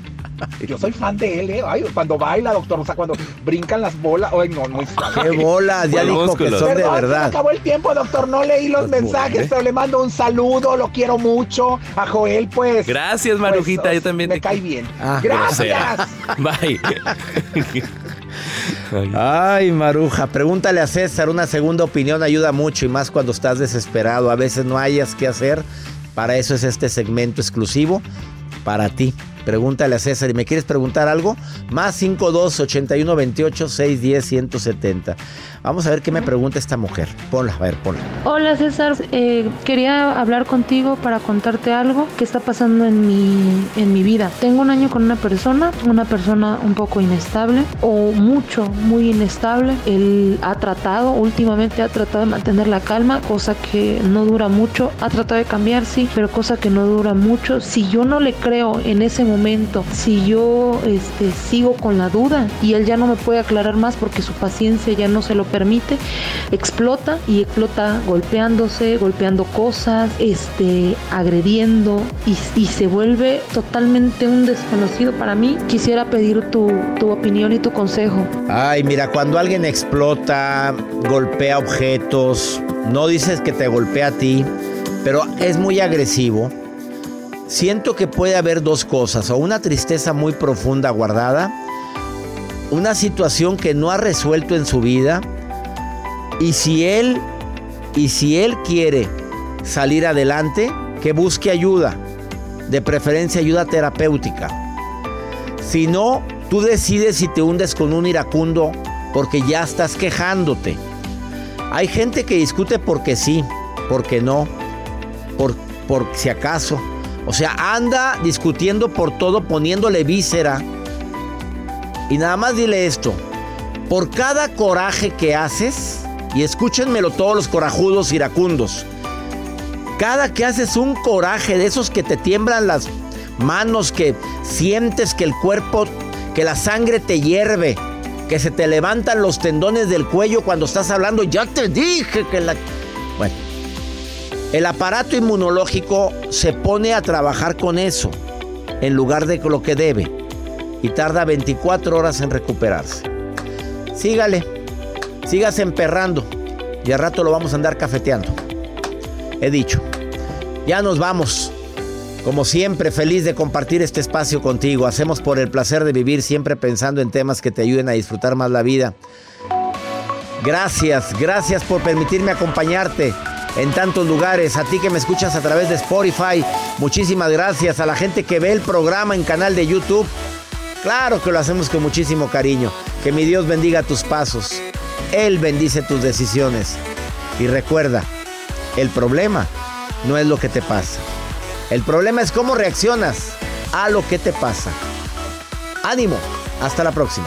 Speaker 12: yo soy fan de él, ¿eh? Ay, cuando baila, doctor, o sea, cuando brincan las bolas. Ay, no, muy
Speaker 1: Qué bolas, ya
Speaker 2: Bueno,
Speaker 1: dijo que son de
Speaker 12: Perdón, se me
Speaker 1: verdad.
Speaker 12: acabó el tiempo, doctor. No leí los
Speaker 2: Pues,
Speaker 12: mensajes, pero le mando un saludo. Lo quiero mucho. A Joel, pues.
Speaker 2: Gracias,
Speaker 12: pues,
Speaker 2: Marujita, yo también
Speaker 12: Me
Speaker 2: te
Speaker 12: cae bien.
Speaker 1: Ah,
Speaker 12: Gracias. [laughs]
Speaker 2: Bye. Ay.
Speaker 1: Ay, Maruja, pregúntale a César, una segunda opinión ayuda mucho y más cuando estás desesperado. A veces no hayas qué hacer. Para eso es este segmento exclusivo para ti. Pregúntale a César. ¿Y me quieres preguntar algo? Más 52 81 28 610 170. Vamos a ver qué me pregunta esta mujer. Ponla, a ver, ponla.
Speaker 13: Hola César, Eh, quería hablar contigo para contarte algo que está pasando en mi, en mi vida. Tengo un año con una persona, una persona un poco inestable o mucho, muy inestable. Él ha tratado, últimamente ha tratado de mantener la calma, cosa que no dura mucho. Ha tratado de cambiar, sí, pero cosa que no dura mucho. Si yo no le creo en ese momento, si yo este, sigo con la duda y él ya no me puede aclarar más porque su paciencia ya no se lo permite, explota y explota golpeándose, golpeando cosas, este, agrediendo y, se vuelve totalmente un desconocido para mí. Quisiera pedir tu opinión y tu consejo.
Speaker 1: Ay, mira, cuando alguien explota, golpea objetos, no dices que te golpea a ti, pero es muy agresivo. Siento que puede haber dos cosas, o una tristeza muy profunda guardada, una situación que no ha resuelto en su vida, y si él y si él quiere salir adelante, que busque ayuda, de preferencia ayuda terapéutica. Si no, tú decides si te hundes con un iracundo porque ya estás quejándote. Hay gente que discute porque sí, porque no, por, por si acaso. O sea, anda discutiendo por todo, poniéndole víscera. Y nada más dile esto. Por cada coraje que haces, y escúchenmelo todos los corajudos iracundos, cada que haces un coraje de esos que te tiemblan las manos, que sientes que el cuerpo, que la sangre te hierve, que se te levantan los tendones del cuello cuando estás hablando, ya te dije que la... El aparato inmunológico se pone a trabajar con eso en lugar de lo que debe y tarda 24 horas en recuperarse. Sígale, sigas emperrando y al rato lo vamos a andar cafeteando. He dicho, ya nos vamos. Como siempre, feliz de compartir este espacio contigo. Hacemos por el placer de vivir siempre pensando en temas que te ayuden a disfrutar más la vida. Gracias, gracias por permitirme acompañarte en tantos lugares. A ti que me escuchas a través de Spotify, muchísimas gracias. A la gente que ve el programa en canal de YouTube, claro que lo hacemos con muchísimo cariño. Que mi Dios bendiga tus pasos. Él bendice tus decisiones. Y recuerda, el problema no es lo que te pasa. El problema es cómo reaccionas a lo que te pasa. Ánimo, hasta la próxima.